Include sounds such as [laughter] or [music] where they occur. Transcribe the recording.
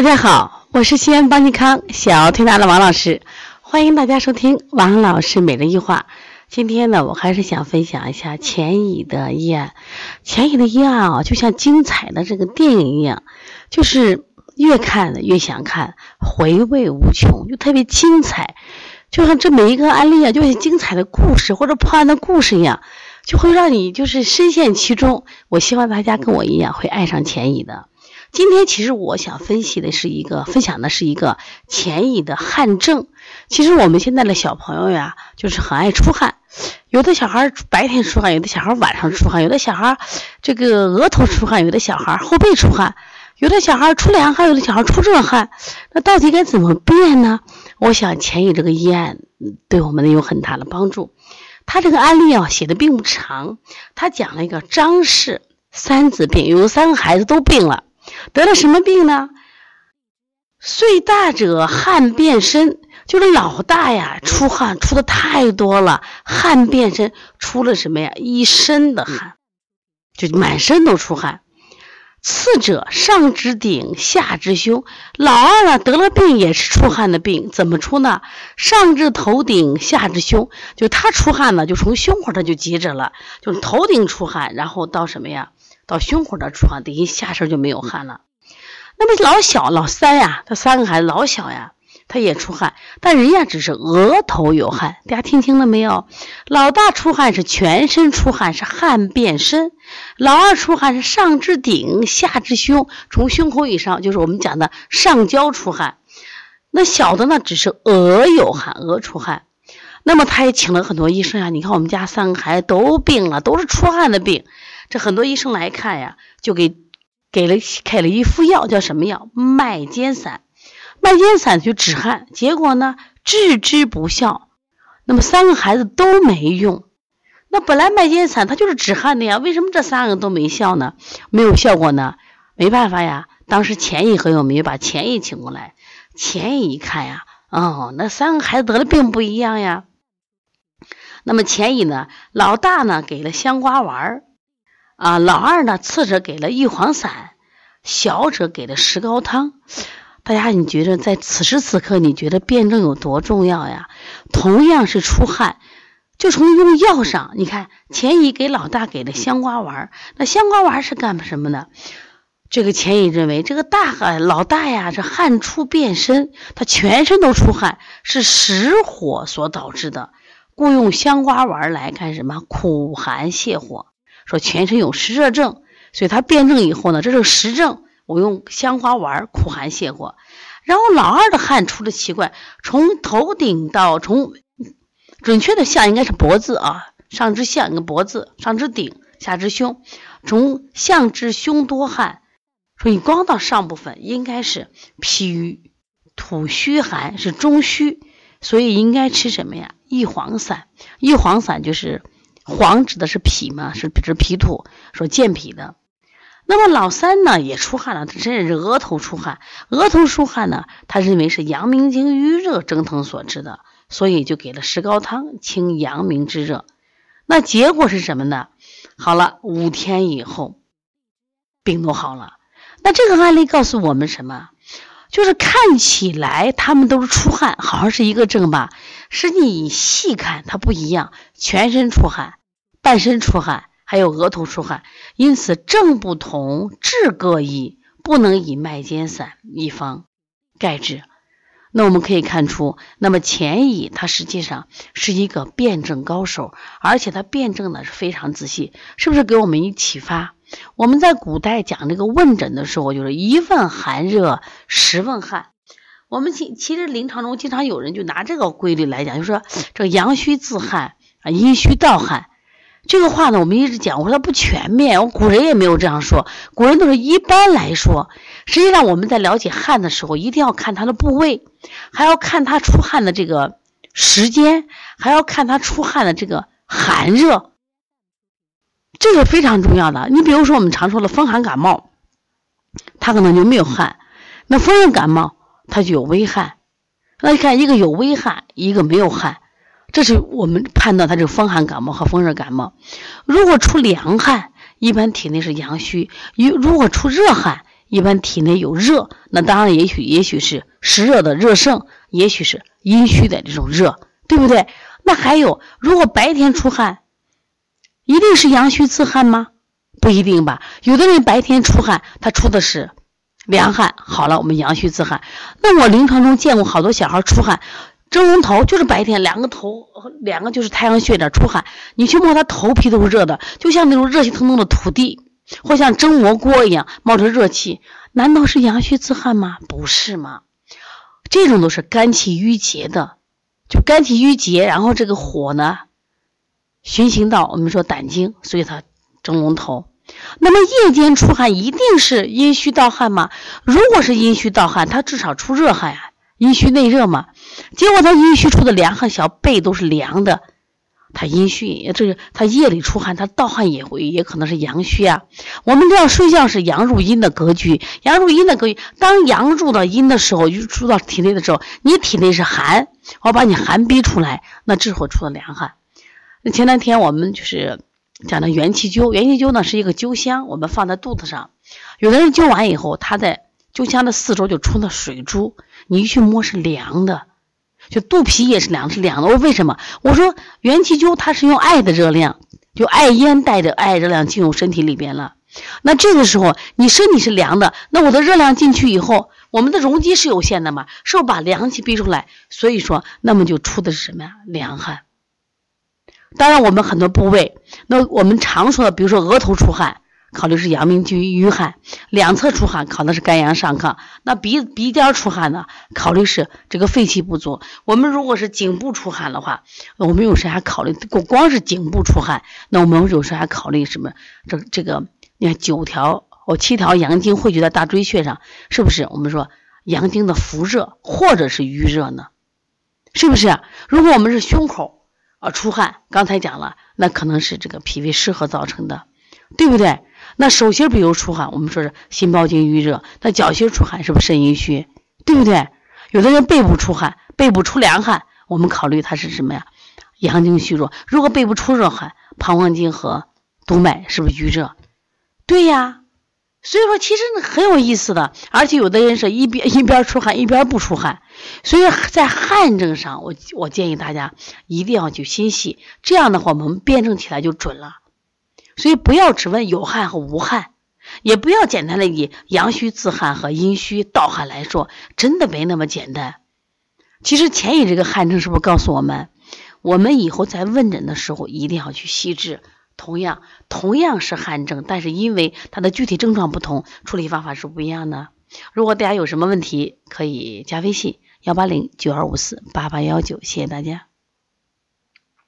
大家好，我是西安邦尼康小儿推拿的王老师，欢迎大家收听王老师每日一话。今天呢，我还是想分享一下钱乙的医案。钱乙的医案啊，就像精彩的这个电影一样，就是越看越想看，回味无穷，就特别精彩。就像这每一个案例啊，就像精彩的故事或者破案的故事一样，就会让你就是深陷其中。我希望大家跟我一样会爱上钱乙的。今天其实我想分析的是一个，分享的是一个钱乙的汗症。其实我们现在的小朋友呀，就是很爱出汗，有的小孩白天出汗，有的小孩晚上出汗，有的小孩这个额头出汗，有的小孩后背出汗，有的小孩出凉汗，有的小孩出热汗。那到底该怎么变呢？我想钱乙这个医案对我们有很大的帮助。他这个案例啊写的并不长，他讲了一个张氏三子病，有三个孩子都病了。得了什么病呢？岁大者汗变身，就是老大呀，出汗出的太多了，汗变身，出了什么呀？一身的汗，就满身都出汗。次者上肢顶，下肢胸。老二呢得了病也是出汗的病，怎么出呢？上至头顶，下至胸，就他出汗呢，就从胸口他就急着了，就是头顶出汗，然后到什么呀？到胸口这出汗，等于下身就没有汗了。那么老小老三呀，他三个孩子老小呀，他也出汗，但人家只是额头有汗。大家听清了没有？老大出汗是全身出汗，是汗变身；老二出汗是上至顶，下至胸，从胸口以上就是我们讲的上焦出汗。那小的呢，只是额有汗，额出汗。那么他也请了很多医生呀。你看我们家三个孩子都病了，都是出汗的病。这很多医生来看呀，就给给了开了一副药，叫什么药？麦尖散。麦尖散就止汗，结果呢治之不效。那么三个孩子都没用。那本来麦尖散它就是止汗的呀，为什么这三个都没效呢？没有效果呢？没办法呀。当时钱乙很有名，把钱乙请过来。钱乙一看呀，哦，那三个孩子得了病不一样呀。那么钱乙呢，老大呢给了香瓜丸儿。啊，老二呢，次者给了玉黄散，小者给了石膏汤。大家，你觉得在此时此刻，你觉得辩证有多重要呀？同样是出汗，就从用药上，你看钱乙给老大给的香瓜丸，那香瓜丸是干什么的？这个钱乙认为，这个大汗老大呀，这汗出遍身，他全身都出汗，是实火所导致的，故用香瓜丸来干什么？苦寒泻火。说全身有湿热症，所以他辩证以后呢，这是实症。我用香花丸苦寒泻火。然后老二的汗出的奇怪，从头顶到从准确的像应该是脖子啊，上肢像一个脖子，上肢顶，下肢胸，从项至胸多汗。说你光到上部分应该是脾郁土虚寒，是中虚，所以应该吃什么呀？益黄散，益黄散就是。黄指的是脾嘛，是指脾土，说健脾的。那么老三呢也出汗了，他真是额头出汗，额头出汗呢，他认为是阳明经瘀热蒸腾所致的，所以就给了石膏汤清阳明之热。那结果是什么呢？好了，五天以后病都好了。那这个案例告诉我们什么？就是看起来他们都是出汗，好像是一个症吧，实际你细看它不一样，全身出汗。半身出汗，还有额头出汗，因此症不同，治各异，不能以麦秸散一方盖之。那我们可以看出，那么钱乙他实际上是一个辩证高手，而且他辩证呢是非常仔细，是不是给我们一启发？我们在古代讲这个问诊的时候，就是一问寒热，十问汗。我们其其实临床中经常有人就拿这个规律来讲，就说这个阳虚自汗啊，阴虚盗汗。这个话呢，我们一直讲，我说它不全面，我古人也没有这样说，古人都是一般来说。实际上，我们在了解汗的时候，一定要看它的部位，还要看它出汗的这个时间，还要看它出汗的这个寒热，这个非常重要的。你比如说，我们常说的风寒感冒，它可能就没有汗；那风热感冒，它就有微汗。那你看，一个有微汗，一个没有汗。这是我们判断它这个风寒感冒和风热感冒。如果出凉汗，一般体内是阳虚；如如果出热汗，一般体内有热，那当然也许也许是湿热的热盛，也许是阴虚的这种热，对不对？那还有，如果白天出汗，一定是阳虚自汗吗？不一定吧。有的人白天出汗，他出的是凉汗。好了，我们阳虚自汗。那我临床中见过好多小孩出汗，蒸笼头就是白天两个头两个就是太阳穴那出汗，你去摸他头皮都是热的，就像那种热气腾腾的土地。或像蒸馍锅一样冒着热气，难道是阳虚自汗吗？不是吗？这种都是肝气郁结的，就肝气郁结，然后这个火呢循行到我们说胆经，所以它蒸笼头。那么夜间出汗一定是阴虚盗汗吗？如果是阴虚盗汗，它至少出热汗呀，阴虚内热嘛。结果它阴虚出的凉汗，小背都是凉的。他阴虚，这个他夜里出汗，他盗汗也会也可能是阳虚啊。我们知道睡觉是阳入阴的格局，阳入阴的格局，当阳入到阴的时候，入到体内的时候，你体内是寒，我把你寒逼出来，那这会出的凉汗。那前两天我们就是讲的元气灸，元气灸呢是一个灸香，我们放在肚子上，有的人灸完以后，他在灸香的四周就出了水珠，你一去摸是凉的。就肚皮也是凉，是凉的。我说为什么？我说元气灸它是用爱的热量，就爱烟带着爱热量进入身体里边了。那这个时候你身体是凉的，那我的热量进去以后，我们的容积是有限的嘛，是不把凉气逼出来？所以说，那么就出的是什么呀？凉汗。当然，我们很多部位，那我们常说的，比如说额头出汗。考虑是阳明居瘀汗，两侧出汗考的是肝阳上亢。那鼻鼻尖出汗呢？考虑是这个肺气不足。我们如果是颈部出汗的话，我们有时还考虑，光光是颈部出汗，那我们有时还考虑什么？这这个你看九条哦七条阳经汇聚在大椎穴上，是不是？我们说阳经的浮热或者是瘀热呢？是不是？如果我们是胸口啊出汗，刚才讲了，那可能是这个脾胃湿和造成的，对不对？那手心比如出汗，我们说是心包经郁热；那脚心出汗是不是肾阴虚？对不对？有的人背部出汗，背部出凉汗，我们考虑它是什么呀？阳经虚弱。如果背部出热汗，膀胱经和督脉是不是郁热？对呀。所以说其实很有意思的，而且有的人是一边 [laughs] 一边出汗一边不出汗，所以在汗症上，我我建议大家一定要去心细，这样的话我们辩证起来就准了。所以不要只问有汗和无汗，也不要简单的以阳虚自汗和阴虚盗汗来说，真的没那么简单。其实前一这个汗症是不是告诉我们，我们以后在问诊的时候一定要去细致。同样，同样是汗症，但是因为它的具体症状不同，处理方法是不一样的。如果大家有什么问题，可以加微信幺八零九二五四八八幺九，谢谢大家。